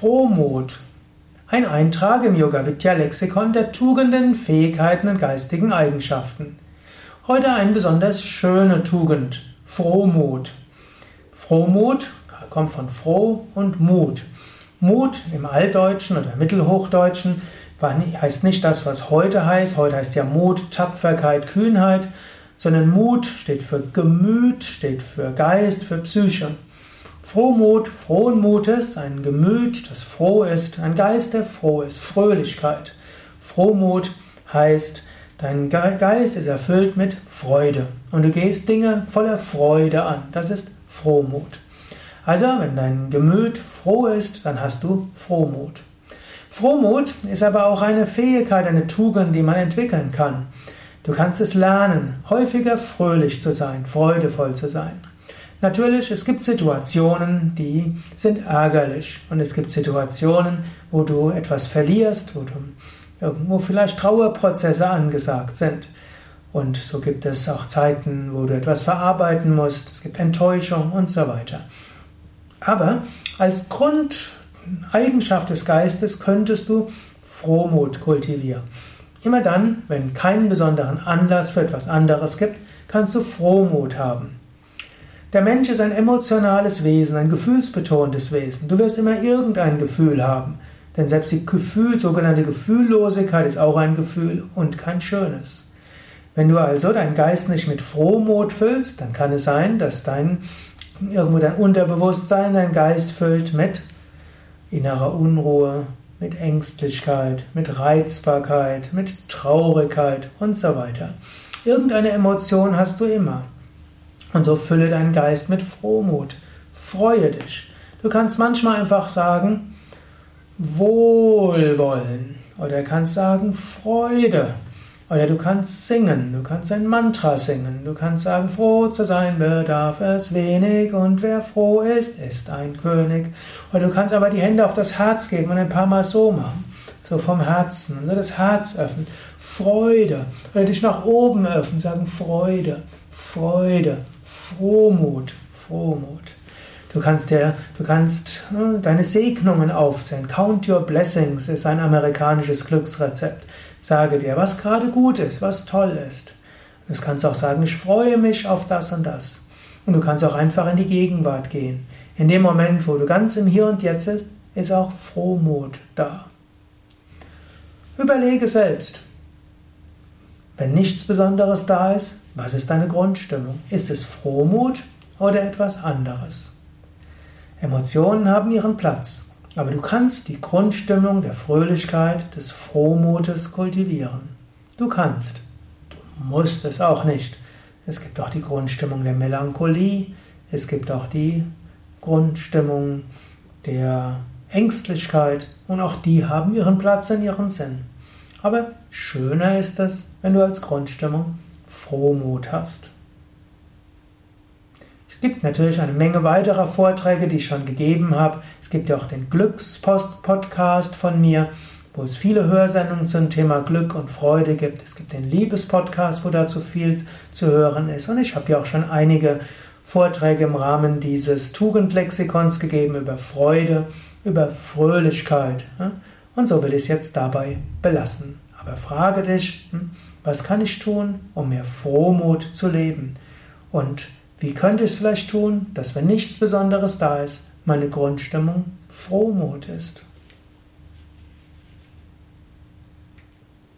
Frohmut. Ein Eintrag im Yoga Vidya Lexikon der Tugenden, Fähigkeiten und geistigen Eigenschaften. Heute eine besonders schöne Tugend, Frohmut. Frohmut kommt von froh und Mut. Mut im Altdeutschen oder Mittelhochdeutschen heißt nicht das, was heute heißt. Heute heißt ja Mut, Tapferkeit, Kühnheit, sondern Mut steht für Gemüt, steht für Geist, für Psyche. Frohmut, frohen Mutes, ein Gemüt, das froh ist, ein Geist, der froh ist, Fröhlichkeit. Frohmut heißt, dein Geist ist erfüllt mit Freude und du gehst Dinge voller Freude an. Das ist Frohmut. Also, wenn dein Gemüt froh ist, dann hast du Frohmut. Frohmut ist aber auch eine Fähigkeit, eine Tugend, die man entwickeln kann. Du kannst es lernen, häufiger fröhlich zu sein, freudevoll zu sein. Natürlich, es gibt Situationen, die sind ärgerlich und es gibt Situationen, wo du etwas verlierst, wo, du, irgendwo vielleicht Trauerprozesse angesagt sind. Und so gibt es auch Zeiten, wo du etwas verarbeiten musst, es gibt Enttäuschung und so weiter. Aber als Grundeigenschaft des Geistes könntest du Frohmut kultivieren. Immer dann, wenn keinen besonderen Anlass für etwas anderes gibt, kannst du Frohmut haben. Der Mensch ist ein emotionales Wesen, ein gefühlsbetontes Wesen. Du wirst immer irgendein Gefühl haben. Denn selbst die Gefühl, sogenannte Gefühllosigkeit ist auch ein Gefühl und kein schönes. Wenn du also deinen Geist nicht mit Frohmut füllst, dann kann es sein, dass dein irgendwo dein Unterbewusstsein dein Geist füllt mit innerer Unruhe, mit Ängstlichkeit, mit Reizbarkeit, mit Traurigkeit und so weiter. Irgendeine Emotion hast du immer. Und so fülle deinen Geist mit Frohmut. Freue dich. Du kannst manchmal einfach sagen, Wohlwollen. Oder kannst sagen, Freude. Oder du kannst singen, du kannst ein Mantra singen, du kannst sagen, froh zu sein bedarf es wenig und wer froh ist, ist ein König. Oder du kannst aber die Hände auf das Herz geben und ein paar Mal so machen, so vom Herzen und so das Herz öffnen. Freude. Oder dich nach oben öffnen, sagen Freude, Freude, Frohmut, Frohmut. Du kannst, dir, du kannst hm, deine Segnungen aufzählen. Count your blessings ist ein amerikanisches Glücksrezept. Sage dir, was gerade gut ist, was toll ist. Du kannst auch sagen, ich freue mich auf das und das. Und du kannst auch einfach in die Gegenwart gehen. In dem Moment, wo du ganz im Hier und Jetzt bist, ist auch Frohmut da. Überlege selbst, wenn nichts Besonderes da ist, was ist deine Grundstimmung? Ist es Frohmut oder etwas anderes? Emotionen haben ihren Platz, aber du kannst die Grundstimmung der Fröhlichkeit, des Frohmutes kultivieren. Du kannst. Du musst es auch nicht. Es gibt auch die Grundstimmung der Melancholie, es gibt auch die Grundstimmung der Ängstlichkeit und auch die haben ihren Platz in ihrem Sinn. Aber schöner ist es, wenn du als Grundstimmung Frohmut hast. Es gibt natürlich eine Menge weiterer Vorträge, die ich schon gegeben habe. Es gibt ja auch den Glückspost-Podcast von mir, wo es viele Hörsendungen zum Thema Glück und Freude gibt. Es gibt den Liebespodcast, wo dazu viel zu hören ist. Und ich habe ja auch schon einige Vorträge im Rahmen dieses Tugendlexikons gegeben über Freude, über Fröhlichkeit. Und so will ich es jetzt dabei belassen. Aber frage dich, hm, was kann ich tun, um mehr Frohmut zu leben? Und wie könnte ich es vielleicht tun, dass wenn nichts Besonderes da ist, meine Grundstimmung Frohmut ist?